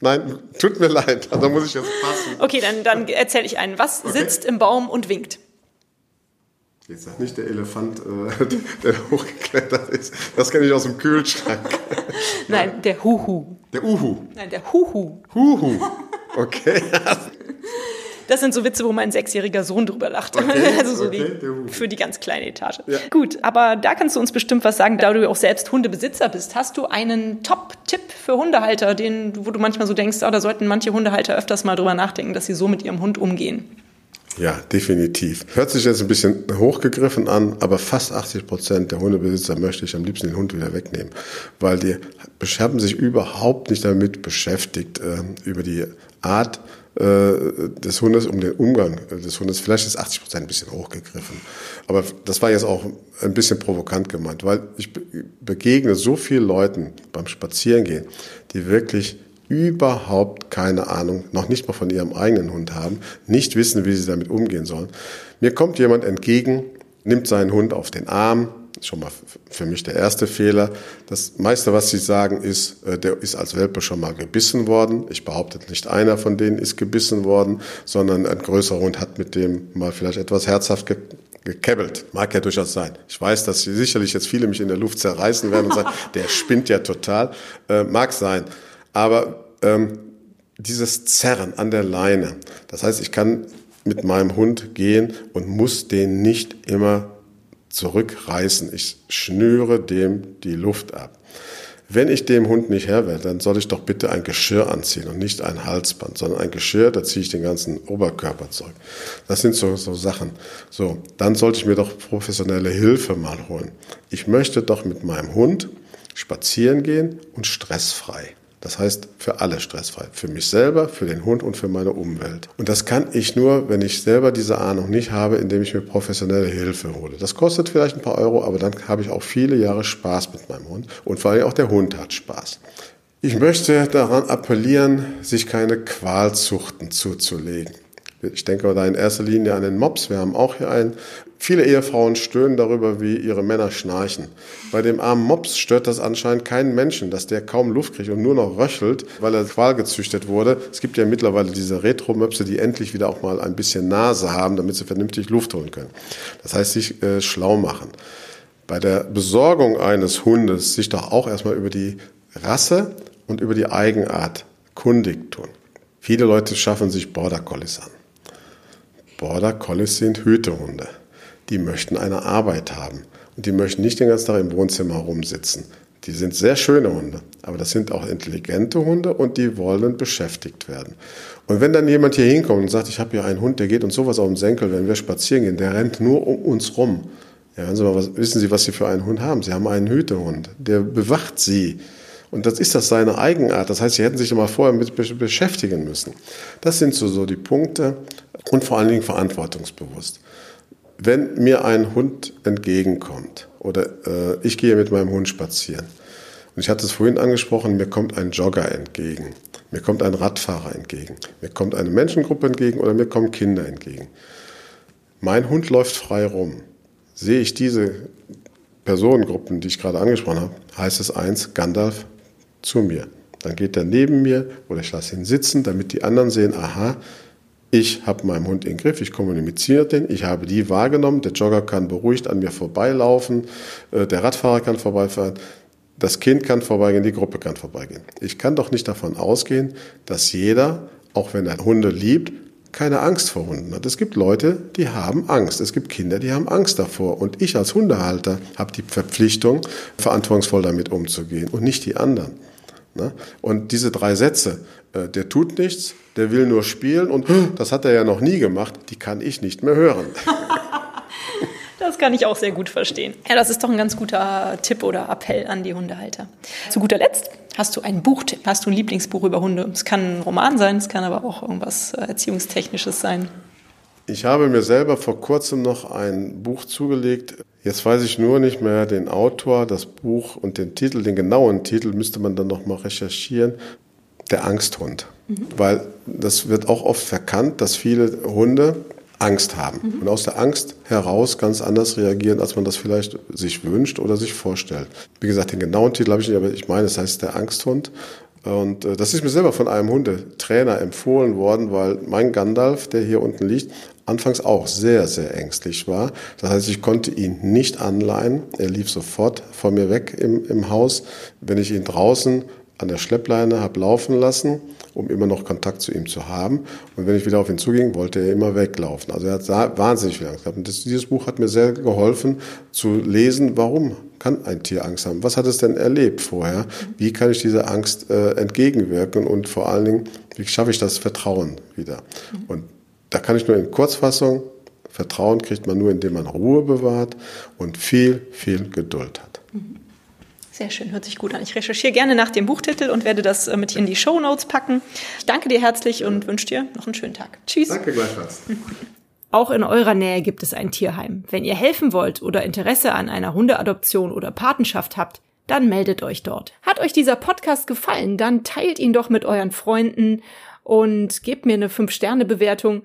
Nein, tut mir leid, da muss ich jetzt passen. Okay, dann, dann erzähle ich einen. Was okay. sitzt im Baum und winkt? Jetzt sag nicht der Elefant, äh, <laughs> der hochgeklettert ist. Das kenne ich aus dem Kühlschrank. <laughs> Nein, der Huhu. Der Uhu. Nein, der Huhu. Huhu. Okay. Das sind so Witze, wo mein sechsjähriger Sohn drüber lacht. Okay, <laughs> also so okay, die, für die ganz kleine Etage. Ja. Gut, aber da kannst du uns bestimmt was sagen, da du auch selbst Hundebesitzer bist. Hast du einen Top-Tipp für Hundehalter, den, wo du manchmal so denkst, oh, da sollten manche Hundehalter öfters mal drüber nachdenken, dass sie so mit ihrem Hund umgehen? Ja, definitiv. Hört sich jetzt ein bisschen hochgegriffen an, aber fast 80 Prozent der Hundebesitzer möchte ich am liebsten den Hund wieder wegnehmen, weil die haben sich überhaupt nicht damit beschäftigt, äh, über die Art des Hundes, um den Umgang des Hundes. Vielleicht ist 80 Prozent ein bisschen hochgegriffen. Aber das war jetzt auch ein bisschen provokant gemeint, weil ich begegne so vielen Leuten beim Spazierengehen, die wirklich überhaupt keine Ahnung, noch nicht mal von ihrem eigenen Hund haben, nicht wissen, wie sie damit umgehen sollen. Mir kommt jemand entgegen, nimmt seinen Hund auf den Arm, schon mal für mich der erste Fehler. Das meiste, was Sie sagen, ist, äh, der ist als Welpe schon mal gebissen worden. Ich behaupte, nicht einer von denen ist gebissen worden, sondern ein größerer Hund hat mit dem mal vielleicht etwas herzhaft ge gekebbelt. Mag ja durchaus sein. Ich weiß, dass sicherlich jetzt viele mich in der Luft zerreißen werden und sagen, <laughs> der spinnt ja total. Äh, mag sein. Aber ähm, dieses Zerren an der Leine, das heißt, ich kann mit meinem Hund gehen und muss den nicht immer zurückreißen. Ich schnüre dem die Luft ab. Wenn ich dem Hund nicht Herr werde, dann soll ich doch bitte ein Geschirr anziehen und nicht ein Halsband, sondern ein Geschirr, da ziehe ich den ganzen Oberkörper zurück. Das sind so, so Sachen. So, dann sollte ich mir doch professionelle Hilfe mal holen. Ich möchte doch mit meinem Hund spazieren gehen und stressfrei. Das heißt, für alle stressfrei. Für mich selber, für den Hund und für meine Umwelt. Und das kann ich nur, wenn ich selber diese Ahnung nicht habe, indem ich mir professionelle Hilfe hole. Das kostet vielleicht ein paar Euro, aber dann habe ich auch viele Jahre Spaß mit meinem Hund. Und vor allem auch der Hund hat Spaß. Ich möchte daran appellieren, sich keine Qualzuchten zuzulegen. Ich denke da in erster Linie an den Mops. Wir haben auch hier einen. Viele Ehefrauen stöhnen darüber, wie ihre Männer schnarchen. Bei dem armen Mops stört das anscheinend keinen Menschen, dass der kaum Luft kriegt und nur noch röchelt, weil er Qual gezüchtet wurde. Es gibt ja mittlerweile diese Retro-Möpse, die endlich wieder auch mal ein bisschen Nase haben, damit sie vernünftig Luft holen können. Das heißt, sich äh, schlau machen. Bei der Besorgung eines Hundes sich doch auch erstmal über die Rasse und über die Eigenart kundig tun. Viele Leute schaffen sich Border Collies an. Border Collies sind Hütehunde. Die möchten eine Arbeit haben. Und die möchten nicht den ganzen Tag im Wohnzimmer rumsitzen. Die sind sehr schöne Hunde, aber das sind auch intelligente Hunde und die wollen beschäftigt werden. Und wenn dann jemand hier hinkommt und sagt, ich habe hier einen Hund, der geht uns sowas auf den Senkel, wenn wir spazieren gehen, der rennt nur um uns rum. Ja, Sie mal, was, wissen Sie, was Sie für einen Hund haben? Sie haben einen Hütehund, der bewacht Sie. Und das ist das seine Eigenart. Das heißt, Sie hätten sich mal vorher mit beschäftigen müssen. Das sind so, so die Punkte und vor allen Dingen verantwortungsbewusst. Wenn mir ein Hund entgegenkommt oder äh, ich gehe mit meinem Hund spazieren und ich hatte es vorhin angesprochen, mir kommt ein Jogger entgegen, mir kommt ein Radfahrer entgegen, mir kommt eine Menschengruppe entgegen oder mir kommen Kinder entgegen. Mein Hund läuft frei rum. Sehe ich diese Personengruppen, die ich gerade angesprochen habe, heißt es eins, Gandalf zu mir. Dann geht er neben mir oder ich lasse ihn sitzen, damit die anderen sehen, aha, ich habe meinen Hund im Griff, ich kommuniziere den, ich habe die wahrgenommen, der Jogger kann beruhigt an mir vorbeilaufen, äh, der Radfahrer kann vorbeifahren, das Kind kann vorbeigehen, die Gruppe kann vorbeigehen. Ich kann doch nicht davon ausgehen, dass jeder, auch wenn er Hunde liebt, keine Angst vor Hunden hat. Es gibt Leute, die haben Angst. Es gibt Kinder, die haben Angst davor. Und ich als Hundehalter habe die Verpflichtung, verantwortungsvoll damit umzugehen und nicht die anderen. Ne? Und diese drei Sätze, äh, der tut nichts, der will nur spielen und <gasps> das hat er ja noch nie gemacht, die kann ich nicht mehr hören. <laughs> Das kann ich auch sehr gut verstehen. Ja, das ist doch ein ganz guter Tipp oder Appell an die Hundehalter. Zu guter Letzt hast du einen Buchtipp. Hast du ein Lieblingsbuch über Hunde? Es kann ein Roman sein, es kann aber auch irgendwas äh, Erziehungstechnisches sein. Ich habe mir selber vor kurzem noch ein Buch zugelegt. Jetzt weiß ich nur nicht mehr den Autor, das Buch und den Titel. Den genauen Titel müsste man dann noch mal recherchieren. Der Angsthund. Mhm. Weil das wird auch oft verkannt, dass viele Hunde Angst haben mhm. und aus der Angst heraus ganz anders reagieren, als man das vielleicht sich wünscht oder sich vorstellt. Wie gesagt, den genauen Titel habe ich nicht, aber ich meine, es heißt der Angsthund. Und äh, das ist mir selber von einem Hundetrainer empfohlen worden, weil mein Gandalf, der hier unten liegt, anfangs auch sehr, sehr ängstlich war. Das heißt, ich konnte ihn nicht anleihen. Er lief sofort vor mir weg im, im Haus. Wenn ich ihn draußen an der Schleppleine habe laufen lassen, um immer noch Kontakt zu ihm zu haben. Und wenn ich wieder auf ihn zuging, wollte er immer weglaufen. Also er hat wahnsinnig viel Angst gehabt. Und das, dieses Buch hat mir sehr geholfen zu lesen, warum kann ein Tier Angst haben? Was hat es denn erlebt vorher? Wie kann ich dieser Angst äh, entgegenwirken? Und vor allen Dingen, wie schaffe ich das Vertrauen wieder? Und da kann ich nur in Kurzfassung, Vertrauen kriegt man nur, indem man Ruhe bewahrt und viel, viel Geduld hat. Sehr schön, hört sich gut an. Ich recherchiere gerne nach dem Buchtitel und werde das äh, mit in die Show Notes packen. Ich danke dir herzlich und wünsche dir noch einen schönen Tag. Tschüss. Danke gleichfalls. <laughs> Auch in eurer Nähe gibt es ein Tierheim. Wenn ihr helfen wollt oder Interesse an einer Hundeadoption oder Patenschaft habt, dann meldet euch dort. Hat euch dieser Podcast gefallen, dann teilt ihn doch mit euren Freunden und gebt mir eine 5-Sterne-Bewertung,